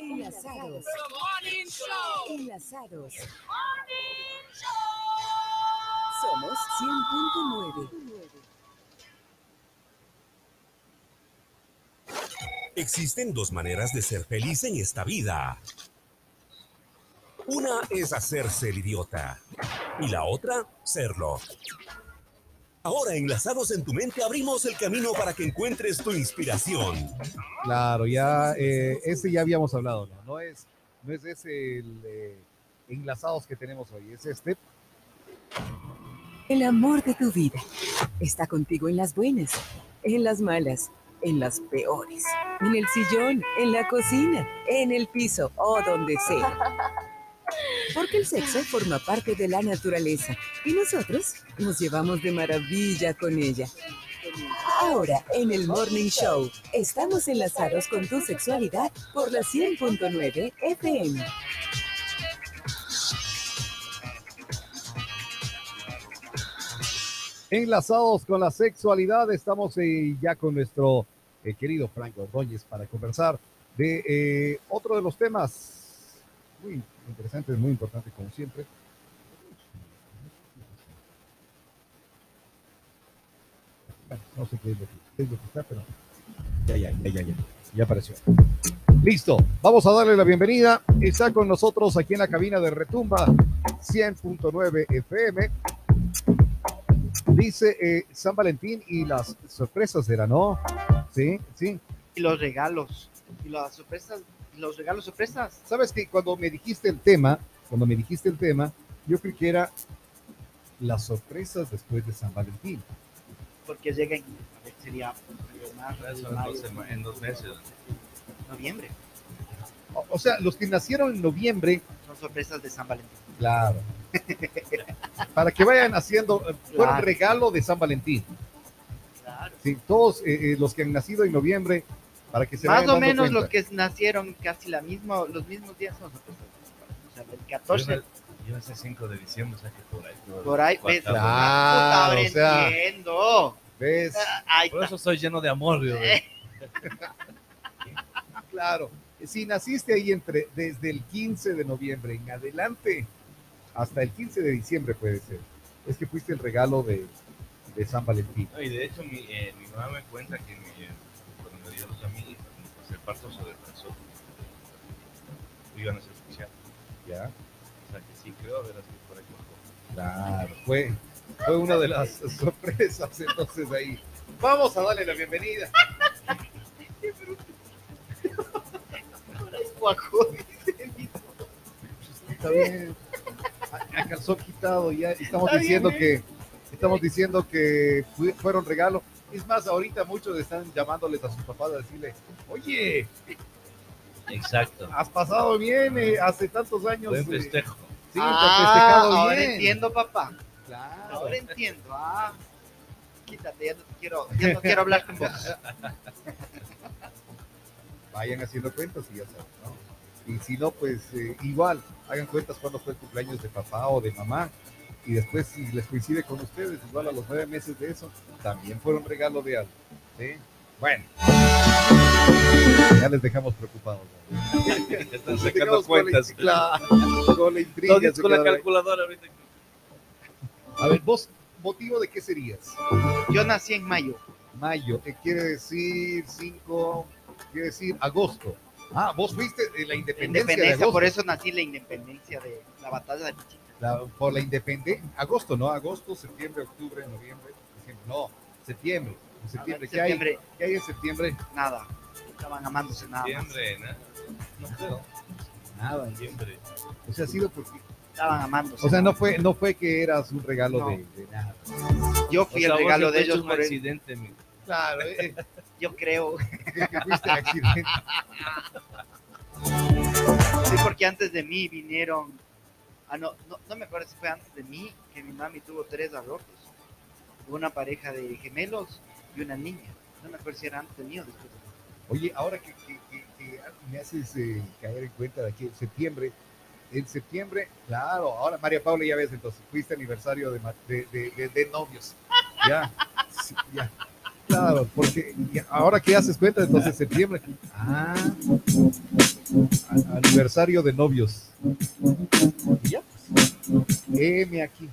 Enlazados. Enlazados. Somos 100.9. Existen dos maneras de ser feliz en esta vida. Una es hacerse el idiota y la otra, serlo. Ahora, enlazados en tu mente, abrimos el camino para que encuentres tu inspiración. Claro, ya eh, ese ya habíamos hablado, ¿no? No es, no es ese el eh, enlazados que tenemos hoy, es este. El amor de tu vida está contigo en las buenas, en las malas, en las peores, en el sillón, en la cocina, en el piso o donde sea. Porque el sexo forma parte de la naturaleza y nosotros nos llevamos de maravilla con ella. Ahora, en el Morning Show, estamos enlazados con tu sexualidad por la 100.9 FM. Enlazados con la sexualidad, estamos eh, ya con nuestro eh, querido Franco Ordóñez para conversar de eh, otro de los temas muy interesantes, muy importantes como siempre. Bueno, no sé qué es lo que, es lo que está, pero ya, ya, ya, ya, ya, ya apareció. Listo, vamos a darle la bienvenida. Está con nosotros aquí en la cabina de Retumba 100.9 FM. Dice eh, San Valentín y las sorpresas era, ¿no? Sí, sí. Y los regalos. Y las sorpresas. Los regalos sorpresas. Sabes que cuando me dijiste el tema, cuando me dijiste el tema, yo creí que era las sorpresas después de San Valentín. Porque. A ver, sería. pues, marzo, Eso en mayo, dos sema- en dos meses. Noviembre. O, o sea, los que nacieron en noviembre, Son sorpresas de San Valentín. claro. Para que vayan haciendo, eh, fue un Claro. regalo de San Valentín. Claro. Sí, todos eh, eh, los que han nacido en noviembre, para que se Más o menos cuenta. los que nacieron casi la misma, los mismos días son sorpresas. O sea, del Yo, 14 na- yo nací 5 de diciembre, o sea que por ahí. por ahí. ¿ves? Claro, o sea, entiendo. ¿Ves? Ahí Por eso soy lleno de amor, Dios. Eh, Claro. Si naciste ahí entre desde el 15 de noviembre en adelante hasta el 15 de diciembre puede ser. Es que fuiste el regalo de, de San Valentín. No, y de hecho, mi, eh, mi mamá me cuenta que mi, eh, pues el parto se retrasó. Iban a ser oficial. Ya. O sea que sí, creo haber así por ahí. poco. Claro, fue, fue una de las sorpresas entonces ahí. Vamos a darle la bienvenida. guajo. Está bien. A, a calzón quitado ya. Estamos Está diciendo bien, que estamos diciendo que fue- fueron regalos. Es más, ahorita muchos están llamándoles a sus papás a decirle, oye, Exacto. has pasado bien eh, hace tantos años. Buen eh, festejo. Sí, Ah, festejado ahora bien. entiendo, papá. Claro. Ahora entiendo. Ah, quítate, ya no te quiero, ya no quiero hablar con vos. Vayan haciendo cuentas y ya saben, ¿no? Y si no, pues eh, igual, hagan cuentas cuando fue el cumpleaños de papá o de mamá. Y después, si les coincide con ustedes, igual a los nueve meses de eso, también fue un regalo de algo. ¿sí? Bueno, ya les dejamos preocupados. ¿no? Están sacando dejamos con la- cuentas. claro, con la intriga. Con la calculadora ahorita. A ver, vos, ¿motivo de qué serías? Yo nací en mayo. Mayo, ¿qué quiere decir 5? Quiere decir agosto. Ah, vos fuiste de la independencia, de Independencia, agosto. por eso nací la independencia de la batalla de Pichita. La- por la independencia, agosto, ¿no? Agosto, septiembre, octubre, noviembre, diciembre. No, septiembre. En septiembre. ¿Qué, Hay, septiembre, ¿Qué hay en septiembre? nada. Estaban amándose nada más. Septiembre, ¿no? No creo. Nada. Septiembre. O sea, ha sido porque. Estaban amándose. O sea, no fue, no fue que eras un regalo No. de, de nada. Yo O fui sea, el regalo de ellos un por el- accidente, mi- Claro, eh, yo creo. que, que fuiste accidente. Sí, porque antes de mí vinieron. Ah, no, no, no me acuerdo si fue antes de mí que mi mami tuvo tres abortos. Una pareja de gemelos y una niña. No me acuerdo si era antes de mí o después de mí. Oye, ahora que, me haces eh, caer en cuenta de que en septiembre, en septiembre, claro, ahora María Paula ya ves, entonces fuiste aniversario de, novios. Ya, ya. Claro, porque ahora que haces cuenta, entonces septiembre. Ah, aniversario de novios. Y ya, pues. M aquí.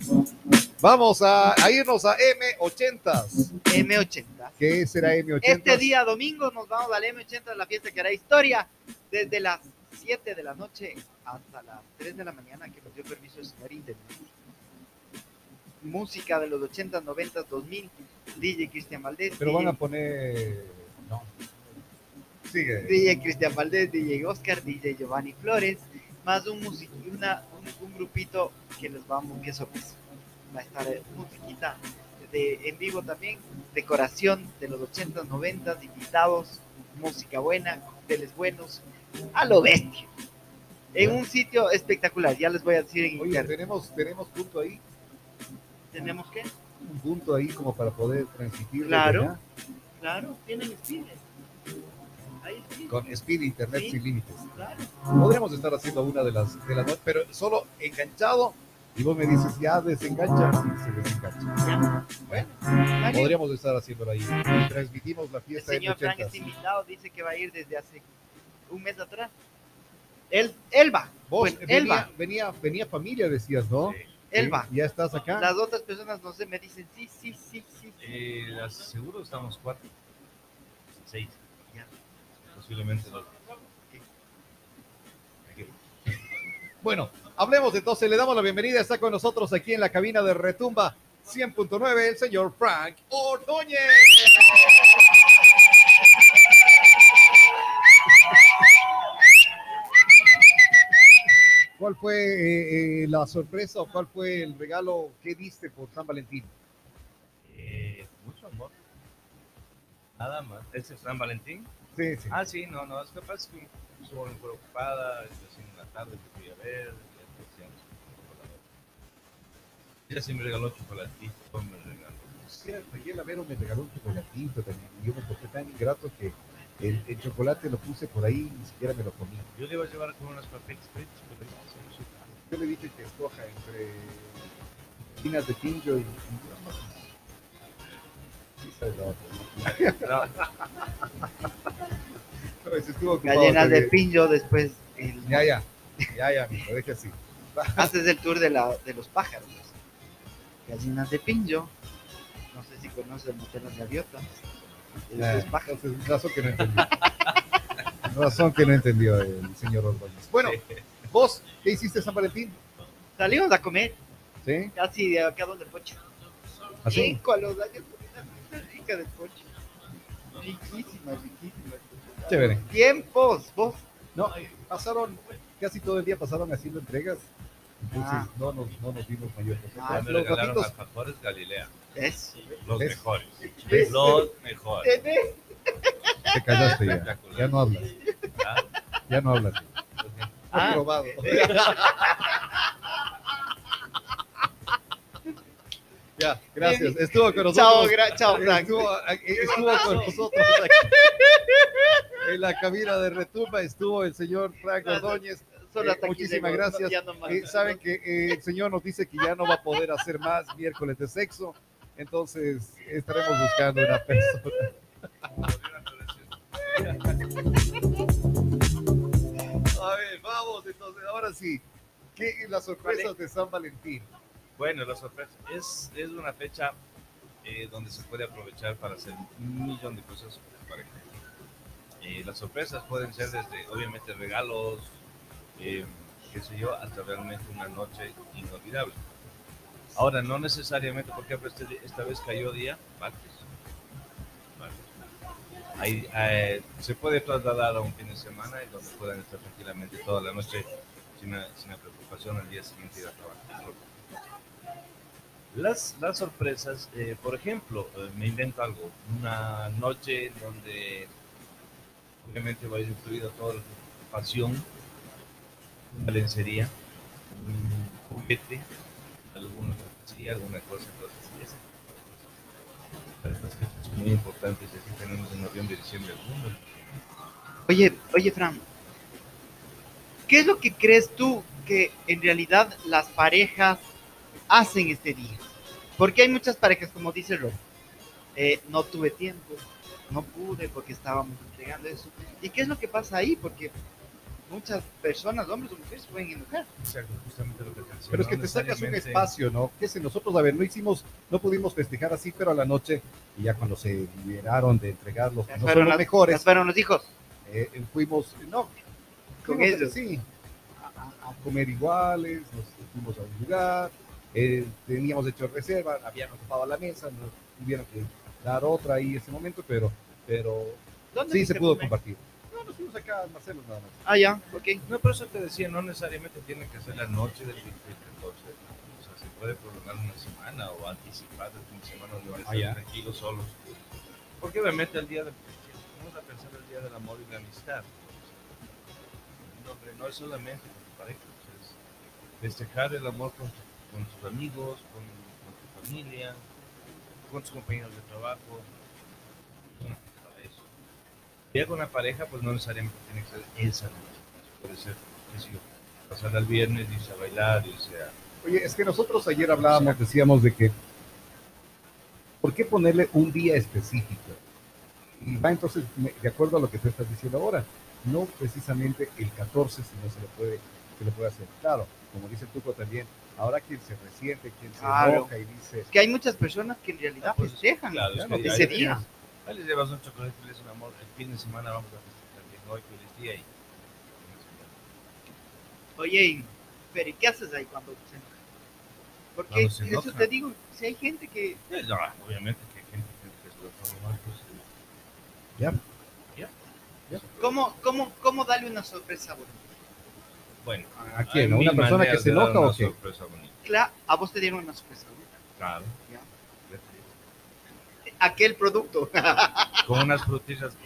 Vamos a, a irnos a M80. M80. ¿Qué será M80? Este día domingo nos vamos al M80 la fiesta que hará historia desde las 7 de la noche hasta las 3 de la mañana que nos dio permiso el señor intendente. Música de los 80, 90, 2000, DJ Cristian Valdés, Pero van a poner. No. Sigue. DJ Cristian Valdés, DJ Oscar, DJ Giovanni Flores, más un music, una, un, un grupito que les vamos, que sorpresa. Va a estar eh, musiquita de, en vivo también, decoración de los 80, 90, invitados, música buena, cócteles buenos, a lo bestia. En un sitio espectacular, ya les voy a decir en Oye, internet. tenemos, tenemos punto ahí. ¿Tenemos que? Un punto ahí como para poder transmitir. desde Claro. allá, Claro, tienen speed. Con speed internet Sí. sin límites. Podríamos estar haciendo una de las de las pero solo enganchado. Y vos me dices, ya desengancha, sí, se desengancha. Ya. Bueno, Vale. podríamos estar haciéndolo ahí. Transmitimos la El fiesta en señor Frank 80. está invitado, dice que va a ir desde hace un mes atrás. Él, él va, Vos, él venía, va. venía, venía familia, decías, ¿no? Sí. Sí, va. Ya estás acá. Las otras personas no sé, me dicen sí, sí, sí, sí. Eh, las- seguro estamos cuatro. Seis. Posiblemente. Bueno, hablemos entonces, le damos la bienvenida, está con nosotros aquí en la cabina de Retumba 100.9 el señor Frank Ordóñez. ¿Cuál fue eh, eh, la sorpresa o cuál fue el regalo que diste por San Valentín? Eh, mucho amor. Nada más. ¿Ese es San Valentín? Sí, sí. Ah, sí, no, no. Es que pasa que estuvo muy preocupada. En la tarde te fui a ver. Ella sí me regaló chocolatito, me regaló. Cierto, y el Avero me regaló un chocolatito también. y Yo me porté tan ingrato que el, el chocolate lo puse por ahí y ni siquiera me lo comí. Yo le iba a llevar con unos papeles fritos, pero ya se. Yo le dije que escoja entre finas de pincho y. Sí, sabe la otra. No, No, estuvo ocupado Gallinas de pincho, después el, Ya, ya. Ya, ya, mijo, deje así. haces el tour de, la, de los pájaros. Gallinas de pincho. No sé si conoces el motel Gaviotas. de Ah, pájaros. Entonces, razón que no entendió. razón que no entendió el señor Ordóñez. Bueno, vos, ¿qué hiciste San Valentín? Salimos a comer, ¿Sí? casi de acá donde Pocho. ¿Así? Cinco a los años, rica de Pocho. Riquísima, riquísima. Chévere. Tiempos, vos. No, eh, pasaron, casi todo el día pasaron haciendo entregas. Entonces Ah. no, nos, no nos dimos mayor. Ah, Los alfajores Galilea. Es. Los mejores. Los mejores. ¿Tenés? te callaste ya. Ya no hablas. Ah, Ya no hablas. Ah. Ya, gracias. Estuvo con Chao, nosotros. gra- chao, Frank. Estuvo, estuvo con nosotros aquí. En la cabina de retumba estuvo el señor Frank Ordóñez. Eh, muchísimas gracias. Eh, Saben que eh, el señor nos dice que ya no va a poder hacer más miércoles de sexo. Entonces estaremos buscando una persona. A ver, vamos, entonces, ahora sí. ¿Qué las sorpresas de San Valentín? Bueno, la sorpresa es, es una fecha eh, donde se puede aprovechar para hacer un millón de cosas con pareja. Eh, las sorpresas pueden ser desde, obviamente, regalos, eh, qué sé yo, hasta realmente una noche inolvidable. Ahora, no necesariamente, por ejemplo, este- esta vez cayó día, martes. Eh, se puede trasladar a un fin de semana y donde puedan estar tranquilamente toda la noche sin, la- sin preocupación al día siguiente ir a trabajar. Las, las sorpresas, eh, por ejemplo, eh, me invento algo, una noche donde obviamente va a ir incluido toda la pasión, una lencería, un juguete, alguna fantasía, alguna cosa, entonces es, muy importantes, y así tenemos en noviembre y diciembre el mundo. Oye, oye, Fran. ¿Qué es lo que crees tú que en realidad las parejas hacen este día? Porque hay muchas parejas, como dice Rob. eh, no tuve tiempo, no pude porque estábamos entregando eso. ¿Y qué es lo que pasa ahí? Porque muchas personas, hombres o mujeres, pueden enojar. Exacto, justamente lo que Pero es que te sacas un espacio, ¿no? Que si nosotros, a ver, no hicimos, no pudimos festejar así, pero a la noche, y ya cuando se liberaron de entregar los que no fueron los mejores, fueron los hijos. eh, eh, fuimos, no, Con fuimos, ellos. Sí, a comer iguales, nos fuimos a un lugar, eh, teníamos hecho reserva, habían ocupado la mesa, nos tuvieron que dar otra ahí en ese momento, pero, pero ¿Dónde sí se pudo compartir. No, nos fuimos acá a Marcelo nada más. Ah, ya, ok. No, por eso te decía, no necesariamente tiene que ser la noche del 20 del 14. O sea, se puede prolongar una semana o anticipar el fin de semana donde van a Ah, estar tranquilos solos. Porque obviamente el día de, vamos a pensar el día del amor y la amistad. No, hombre, no es solamente con tu pareja, es festejar el amor con, tu- con tus amigos, con, con tu familia, con tus compañeros de trabajo. Ya con la pareja, pues no necesariamente tiene que ser esa noche. Puede ser, qué sé yo, pasar al viernes, irse a bailar, irse a... Oye, es que nosotros ayer hablábamos, decíamos de que, ¿por qué ponerle un día específico? Y va entonces, de acuerdo a lo que tú estás diciendo ahora, no precisamente el 14, si no se le puede, se le puede hacer. Claro, como dice Tuco también, ahora quien se resiente, quien se Claro. enoja y dice, Es que hay muchas personas que en realidad Ah, pues, festejan claro, es que ese día. ya les llevas un chocolate, les un amor, el fin de semana vamos a festejar bien, hoy feliz día y... Oye, pero ¿y qué haces ahí cuando se enoja? Porque se eso enoja. te digo, si hay gente que Eh, no, obviamente que hay gente que se lo toma mal, pues... ya, ¿Cómo, cómo, cómo darle una sorpresa bonita? Bueno, ¿a quién? ¿A una persona que se enoja o qué? Claro, a vos te dieron una sorpresa bonita. Claro. Ya. Aquel producto. Con unas frutillas.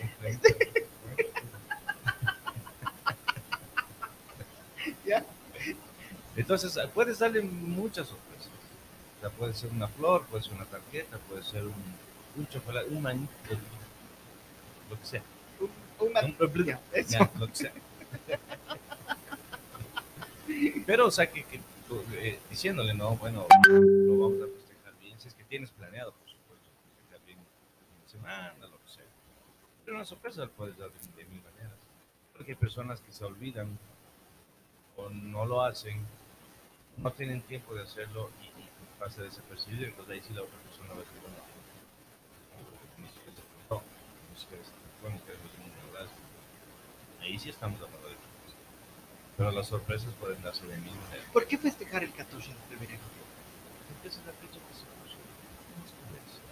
Ya. Entonces, puedes darle muchas sorpresas. O sea, puede ser una flor, puede ser una tarjeta, puede ser un, un chocolate, un manito, lo que sea. Un- una- Un- ya, eso. Ya, lo que sea. Pero, o sea, que, que eh, diciéndole, no, bueno, lo vamos a festejar bien, si es que tienes planeado, por supuesto, festejar bien de semana, lo que sea. Pero una sorpresa la puedes dar de, mil maneras. Porque hay personas que se olvidan o no lo hacen, no tienen tiempo de hacerlo y, pasa desapercibido, entonces ahí sí la otra persona va a decir, bueno, ni siquiera se preguntó, ni siquiera se preguntó, ni siquiera se preguntó, ¿verdad? Ahí sí estamos hablando de sorpresas. Pero las sorpresas pueden darse de mil maneras. ¿Por qué festejar el 14 de febrero? Porque es la fecha que se es comercial.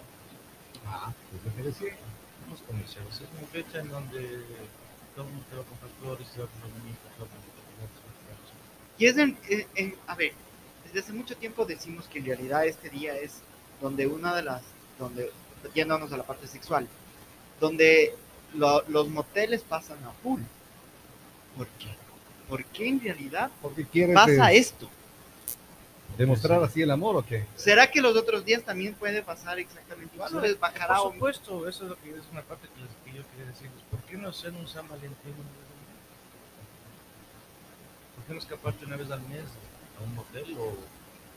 Ah, pues lo que decía. No es comercial. Es una fecha en donde todo el mundo te va a comprar flores, te va a comprar bonitas, te va a comprar chocolates. Y es en, en- en- a ver, desde hace mucho tiempo decimos que en realidad este día es donde una de las, donde, yéndonos a la parte sexual, donde lo- los moteles pasan a full. ¿Por qué? ¿Por qué en realidad Porque pasa esto? demostrar así el amor o qué? ¿Será que los otros días también puede pasar exactamente igual? ¿O les bajará Por o- supuesto, eso es lo que es una parte que, les- que yo quería decirles. ¿Por qué no hacer un San Valentín una vez al mes? ¿Por qué no escaparte una vez al mes a un motel o,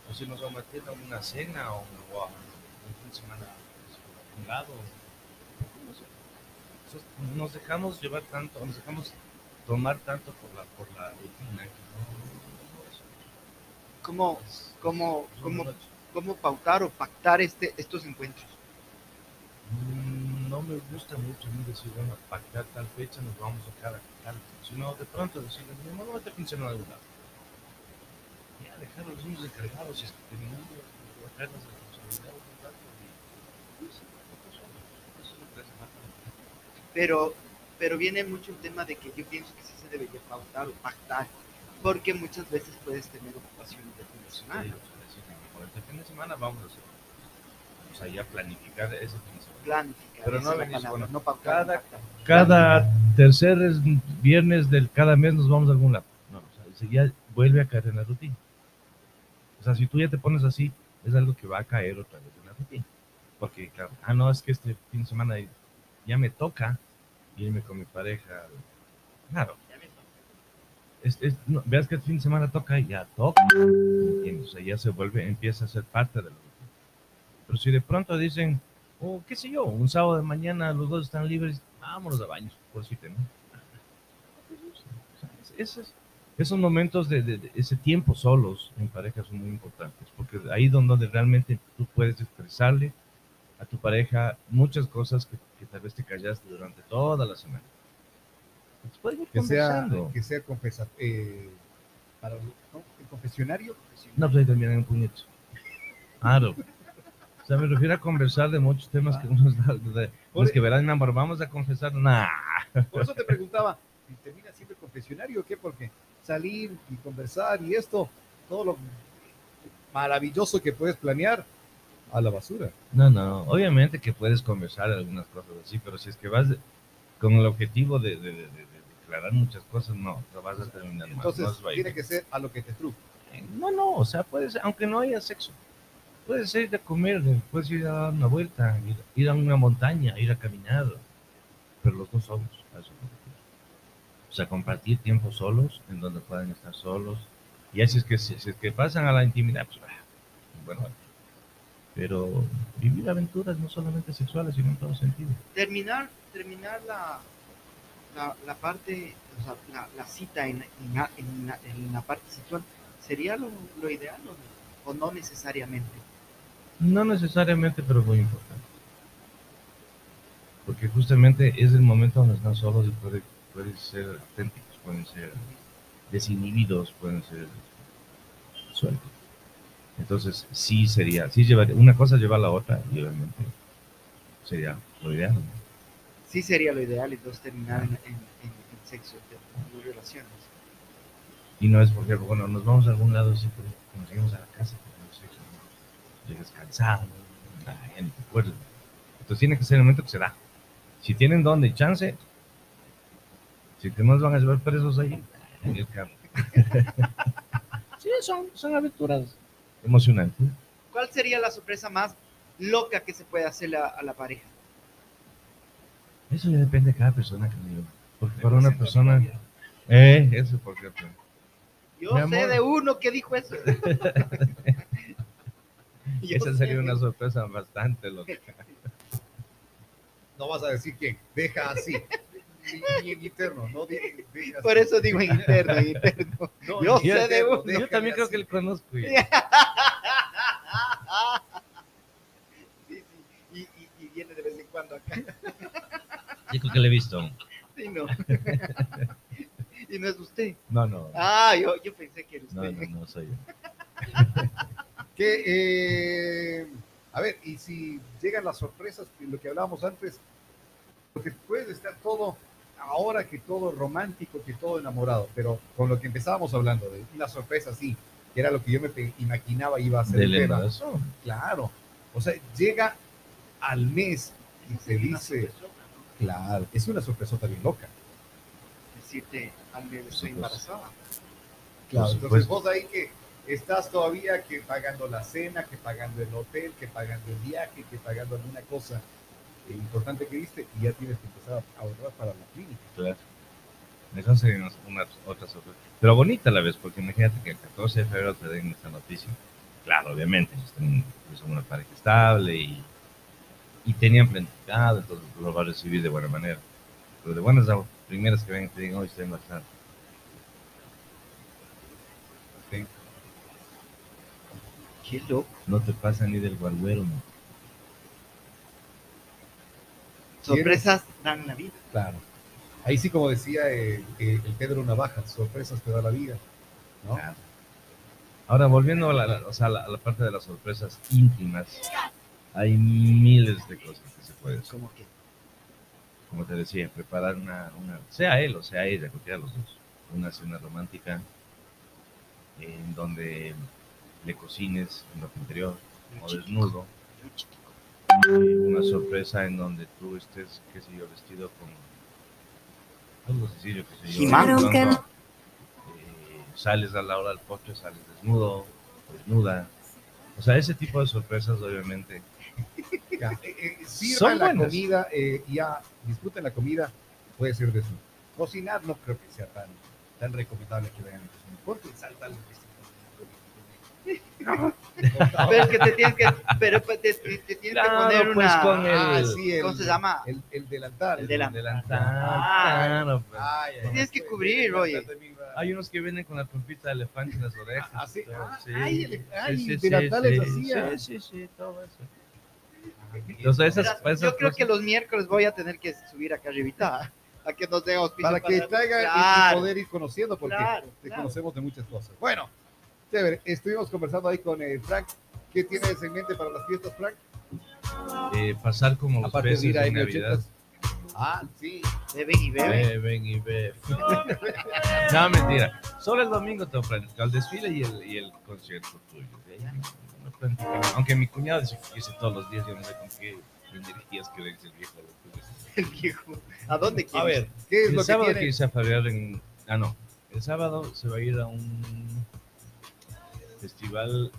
o si nos vamos a meter a una cena o, o a un fin de semana a un lado? Nos dejamos llevar tanto, nos dejamos tomar tanto por la, por la rutina que no, eso cómo, cómo, cómo, cómo pautar o pactar este, estos encuentros? Mm, No me gusta mucho a mí decir, bueno, pactar tal fecha nos vamos a cada tal, sino de pronto decir, mi amor, no te pinche en algún lado. Ya, dejar a los niños encargados, bajar las responsabilidades un rato y- y sí, eso es- eso es lo que hace falta. pero, pero viene mucho el tema de que yo pienso que sí se debería pautar o pactar, porque muchas veces puedes tener ocupaciones de fin de Sí, semana. decir, por este fin de semana vamos a hacer. O sea, ya planificar ese fin de semana. Planificar, Pero no venís, bueno, no pautar, cada- pactar. cada tercer es- viernes del cada mes nos vamos a algún lado. No, o sea, se ya vuelve a caer en la rutina. O sea, si tú ya te pones así, es algo que va a caer otra vez en la rutina. Porque, claro, ah, no, es que este fin de semana ya me toca irme con mi pareja. Claro. Es- es- veas que el fin de semana toca y ya toca. ya se vuelve, empieza a ser parte de rutina. Pero si de pronto dicen, o qué sé yo, un sábado de mañana los dos están libres, vámonos a baños, por si ¿no? esos, momentos de, ese tiempo solos en pareja son muy importantes, porque ahí donde, donde realmente tú puedes expresarle a tu pareja muchas cosas que, que tal vez te callaste durante toda la semana. Ir Que sea, que sea confesa, eh, para, ¿no? el confesionario. No, pues ahí también hay un puñete. Claro. O sea, me refiero a conversar de muchos temas que uno está- de- los que verán, mi amor, vamos a confesar. Nah. Por eso te preguntaba, ¿y ¿termina siendo el confesionario o qué? Porque salir y conversar y esto, todo lo maravilloso que puedes planear, a la basura. No, no, obviamente que puedes conversar algunas cosas así, pero si es que vas de- con el objetivo de, de- de- de- de declarar muchas cosas, no, te vas a terminar mal. Entonces, no tiene que ser a lo que te truque. No, no, o sea, puede ser, aunque no haya sexo, puedes ir a comer, puedes ir a dar una vuelta, ir, ir a una montaña, ir a caminar, pero los dos solos, a eso. O sea, compartir tiempo solos, en donde puedan estar solos, y así es que si, si es que pasan a la intimidad, pues, ah, bueno, pero vivir aventuras no solamente sexuales, sino en todo sentido. terminar, terminar la, la, la parte, o sea, la, la cita en, en, la- en la, en la parte sexual, ¿sería lo, lo ideal o, o no necesariamente? No necesariamente, pero muy importante. Porque justamente es el momento donde están solos y puede- pueden ser auténticos, pueden ser desinhibidos, pueden ser sueltos. Entonces, sí sería, sí llevaría, una cosa lleva a la otra y obviamente sería lo ideal. ¿no? Sí sería lo ideal entonces terminar en, en, en- en sexo, en, relaciones. Y no es porque, bueno, nos vamos a algún lado siempre, cuando llegamos a la casa, tenemos sexo, ¿no? llegas cansado, ya ni te acuerdas. Entonces tiene que ser el momento que se da. Si tienen donde y chance, si que nos van a llevar presos ahí, en el carro. sí, son, son aventuras emocionantes. ¿Cuál sería la sorpresa más loca que se puede hacer a, a la pareja? Eso ya depende de cada persona, creo. Porque para una persona... Eh, eso por cierto. Yo Mi sé amor. de uno que dijo eso. Esa sería de una sorpresa bastante loca. No vas a decir quién, deja así. Ni, ni en interno, no deja Por así. eso digo en interno, interno. No, yo sé de uno. Yo también creo así. que le conozco. ya. Sí, sí. Y, y, y viene de vez en cuando acá. Yo creo que le he visto. Sí, no. y no es usted. No, no. Ah, yo, yo pensé que era usted. no, no soy yo. Que, eh, a ver, y si llegan las sorpresas, lo que hablábamos antes, porque puede estar todo, ahora que todo romántico, que todo enamorado, pero con lo que empezábamos hablando, de una sorpresa así, que era lo que yo me imaginaba iba a ser Del. Claro, o sea, llega al mes y se Una dice, claro, es una sorpresota bien loca. Decirte, al menos embarazada. Claro, entonces vos ahí que estás todavía que pagando la cena, que pagando el hotel, que pagando el viaje, que pagando alguna cosa eh, importante que viste y ya tienes que empezar a ahorrar para la clínica. Claro. Eso sería una, una- otra sorpresa. Pero bonita a la vez, porque imagínate que el 14 de febrero te den esta noticia. Claro, obviamente, están, son una pareja estable y, y tenían planificado, entonces lo va a recibir de buena manera. Pero de buenas a primeras que ven y te digan, hoy estoy embarazada. Sí. Qué loco. No te pasa ni del guarguero, ¿no? Sorpresas dan la vida. Claro. Ahí sí, como decía eh, eh, el Pedro Navaja, sorpresas te da la vida. ¿no? Claro. Ahora, volviendo a la, la- o sea, la, a la parte de las sorpresas íntimas, hay miles de cosas que se pueden hacer. Como que Como te decía, preparar una, una sea él o sea ella, cualquiera de los dos, una cena romántica en donde le cocines en ropa interior o desnudo, eh, una sorpresa en donde tú estés, qué sé yo, vestido con algo sencillo, qué sé yo, eh, sales a la hora del postre, sales desnudo, o desnuda. O sea, ese tipo de sorpresas, obviamente, Ya, eh, eh, Son sirvan la buenas. comida, eh, ya disfruten la comida, puede ser de eso. Cocinar no creo que sea tan, tan recomendable que vean. Porque salta algo que sí. Pero es que te tienes que, pero pues te, te- te tienes que Claro, poner pues, una, con el- Ah, sí, el, ¿cómo se llama? El, el delantal. El delantal. Ah. claro, pues. Ay, ay, Tienes que cubrir, oye. ay, ay, Hay unos que vienen con la trompita de elefante en las orejas. Ah, sí. todo, Ah, sí. ay, el- ay, Sí, sí, delantales sí, hacía. Sí, sí, sí, todo eso. Entonces, esas, esas yo creo cosas- que los miércoles voy a tener que subir acá arribita a que nos dé auspicio Para que traiga y- y Claro. poder ir conociendo, porque Claro, te claro. conocemos de muchas cosas. Bueno, chévere. Estuvimos conversando ahí con eh, Frank. ¿Qué tienes en mente para las fiestas, Frank? eh, pasar como los Aparte de peces ir en Navidad. M80s. Ah, sí. Beben y beben. Beben y beben. no, mentira. Solo el domingo te planifico el desfile y el, y el concierto tuyo. De Aunque mi cuñado dice que irse todos los días, yo no sé con qué energías que dice el viejo. El viejo. ¿A dónde quieres? A ver, ¿qué es El lo que sábado que tiene? a farrear en... Ah, no. El sábado se va a ir a un festival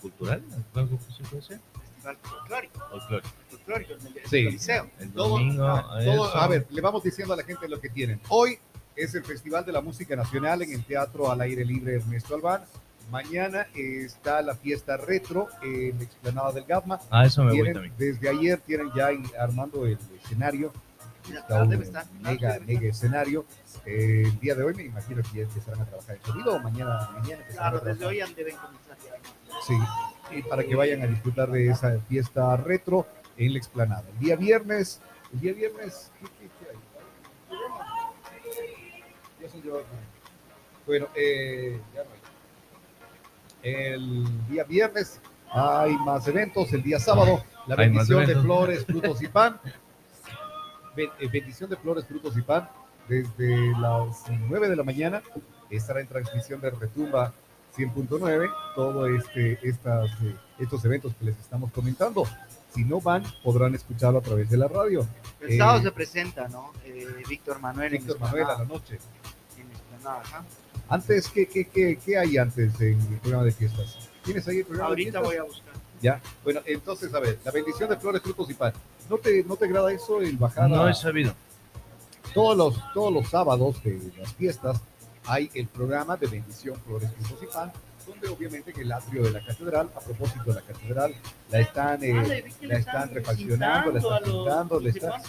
cultural, algo que se puede hacer. Festival folclórico. Folclórico. Folclórico Sí. Coliseo. El Todo- domingo. ah, todo- eso. a ver, le vamos diciendo a la gente lo que tienen. Hoy es el Festival de la Música Nacional en el Teatro al Aire Libre Ernesto Albán. Mañana está la fiesta retro en la explanada del Gatma. Ah, eso me voy Tienen- también. desde ayer tienen ya armando el escenario. Está Ah, un. Ah, mega, mega escenario. Eh, el día de hoy me imagino que ya empezarán a trabajar en sonido o mañana, mañana Claro, desde hoy han- deben comenzar ya. Sí, y para que vayan a disfrutar de esa fiesta retro en la explanada. El día viernes, el día viernes, ¿qué, qué- qué hay? Bueno, eh, ya no hay. El día viernes hay más eventos, el día sábado, la Hay bendición de flores, frutos y pan. Eh, bendición de flores, frutos y pan, desde las 9 de la mañana estará en transmisión de Retumba 100.9 todos este, estas, eh, estos eventos que les estamos comentando. Si no van, podrán escucharlo a través de la radio. El Eh, sábado se presenta, ¿no? Eh, Víctor Manuel. en Víctor Manuel a la noche. en Esplanada, ajá. Antes, ¿qué, qué, qué, qué hay antes en el programa de fiestas? ¿Tienes ahí el programa Ahorita de voy a buscar. Ya. Bueno, entonces, a ver, la bendición de flores, frutos y pan. ¿No te, no te agrada eso, el bajar No a- he sabido. todos los, todos los sábados de las fiestas hay el programa de bendición Flores, Frutos y Pan, donde obviamente en el atrio de la catedral, a propósito de la catedral, la están, eh, Ah, la están están refaccionando, la están pintando, le están...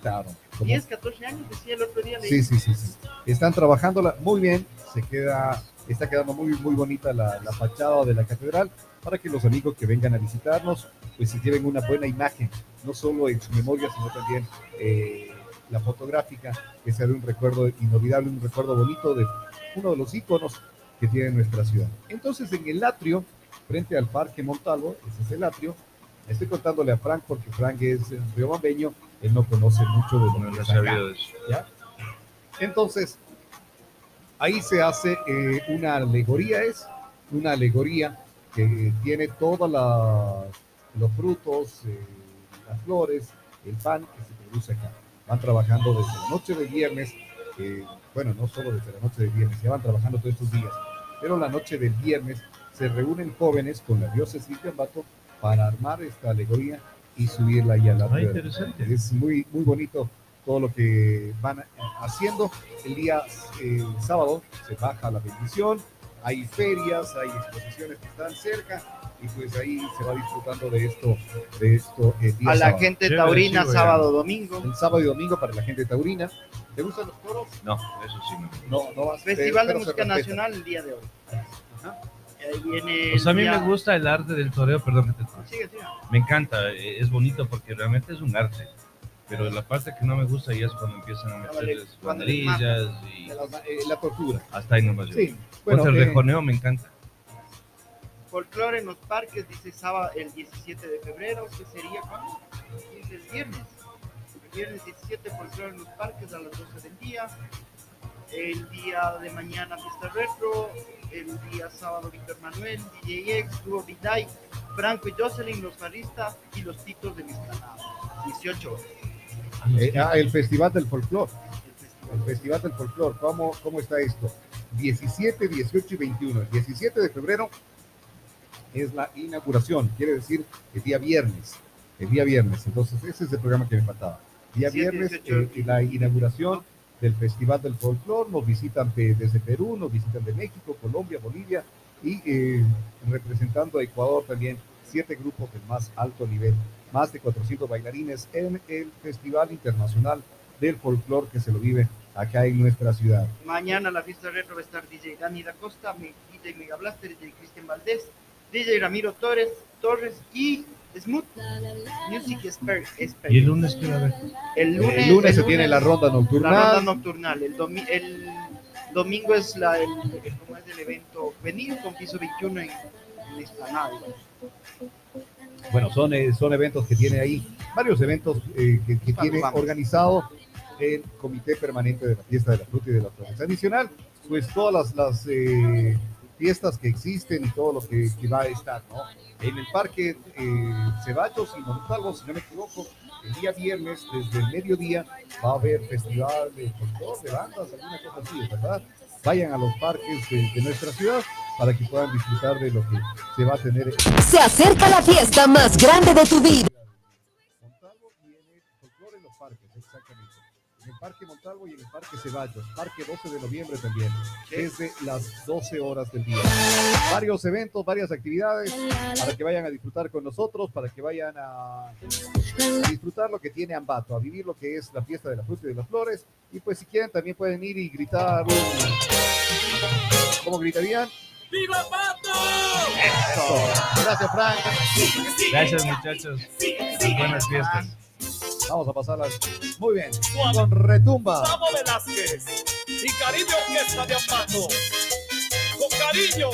Claro, como- 10, 14 años, decía el otro día. sí, sí, sí, sí. Están trabajándola muy bien, se queda, está quedando muy, muy bonita la, la fachada de la catedral para que los amigos que vengan a visitarnos, pues se lleven una buena imagen, no solo en su memoria, sino también eh, la fotográfica, que sea de un recuerdo inolvidable, un recuerdo bonito de uno de los íconos que tiene nuestra ciudad. Entonces, en el atrio, frente al Parque Montalvo, ese es el atrio, estoy contándole a Frank porque Frank es eh, riobambeño, él no conoce mucho de lo que acá. ¿ya? Entonces, ahí se hace eh, una alegoría, es una alegoría que tiene todos los frutos, eh, las flores, el pan que se produce acá. Van trabajando desde la noche de viernes, eh, bueno, no solo desde la noche de viernes, ya van trabajando todos estos días, pero la noche del viernes se reúnen jóvenes con la diócesis de Ambato para armar esta alegoría y subirla ahí a la Ah, interesante. es muy, muy bonito todo lo que van haciendo. El día eh, sábado se baja la bendición, hay ferias, hay exposiciones que están cerca y pues ahí se va disfrutando de esto, de esto el día A la sábado. gente Chévere, taurina, sí, sábado, domingo. El sábado y domingo para la gente taurina. ¿Te gustan los toros? No, eso sí no. No, no vas Festival de pero Música. Nacional el día de hoy. Ajá. Y ahí viene. Pues a mí me gusta el arte del toreo, perdón que te Sigue, sigue. Me encanta, eh, es bonito porque realmente es un arte. Pero la parte que no me gusta ya es cuando empiezan a Cuando les banderillas y La, eh, la tortura. hasta ahí nomás. Sí. Bueno, el eh, rejoneo me encanta. Folclore en los parques, dice sábado, el 17 de febrero, que sería cuándo? Es el viernes. El viernes 17, folclore en los parques a las 12 del día. El día de mañana, fiesta retro. El día sábado, Víctor Manuel, DJ X, Dúo Viday, Franco y Jocelyn, los faristas y los titos de mis canales. 18 horas. eh, ah, el Festival del Folclor. El festival. El Festival del Folclor, ¿cómo, ¿cómo está esto? 17, 18 y 21. El 17 de febrero es la inauguración, quiere decir el día viernes. El día viernes. Entonces, ese es el programa que me faltaba. Día 17, viernes, 18 eh, y la inauguración del Festival del Folclor. Nos visitan de- desde Perú, nos visitan de México, Colombia, Bolivia y eh, representando a Ecuador también siete grupos del más alto nivel, más de 400 bailarines en el Festival Internacional del Folclor que se lo vive acá en nuestra ciudad. Mañana la fiesta retro va a estar DJ Dani da Costa, DJ Mega Blaster, DJ Cristian Valdés, DJ Ramiro Torres, Torres y Smooth Music Expert. Y el lunes que va a haber. El lunes, El lunes se tiene la ronda la nocturnal. ronda nocturnal. El, domi- el domingo es la, el, el- ¿cómo es el evento? Venir con piso 21 en, en Esplanada. Bueno, son, eh, son eventos que tiene ahí, varios eventos eh, que, tiene vamos. organizado el Comité Permanente de la Fiesta de la Fruta y de las Flores. Adicional, pues todas las, las, eh, fiestas que existen y todo lo que, que va a estar, ¿no? En el Parque eh, Ceballos y Montalvo, si no me equivoco, el día viernes, desde el mediodía, va a haber festival de folclore, de bandas, alguna cosa así, ¿verdad? Vayan a los parques de, de nuestra ciudad para que puedan disfrutar de lo que se va a tener Se acerca la fiesta más grande de tu vida. Montalvo el folclore en los parques, exactamente. En el Parque Montalvo y en el Parque Ceballos, Parque 12 de noviembre también, desde las 12 horas del día. Varios eventos, varias actividades para que vayan a disfrutar con nosotros, para que vayan a disfrutar lo que tiene Ambato, a vivir lo que es la fiesta de la fruta y de las flores. Y pues si quieren también pueden ir y gritar. ¿Cómo gritarían? Eso. Gracias, Frank. Gracias, muchachos. Buenas fiestas. Vamos a pasarlas muy bien. Con retumba. Gustavo Velázquez y Caribe Orquesta de Ambato. Con cariño,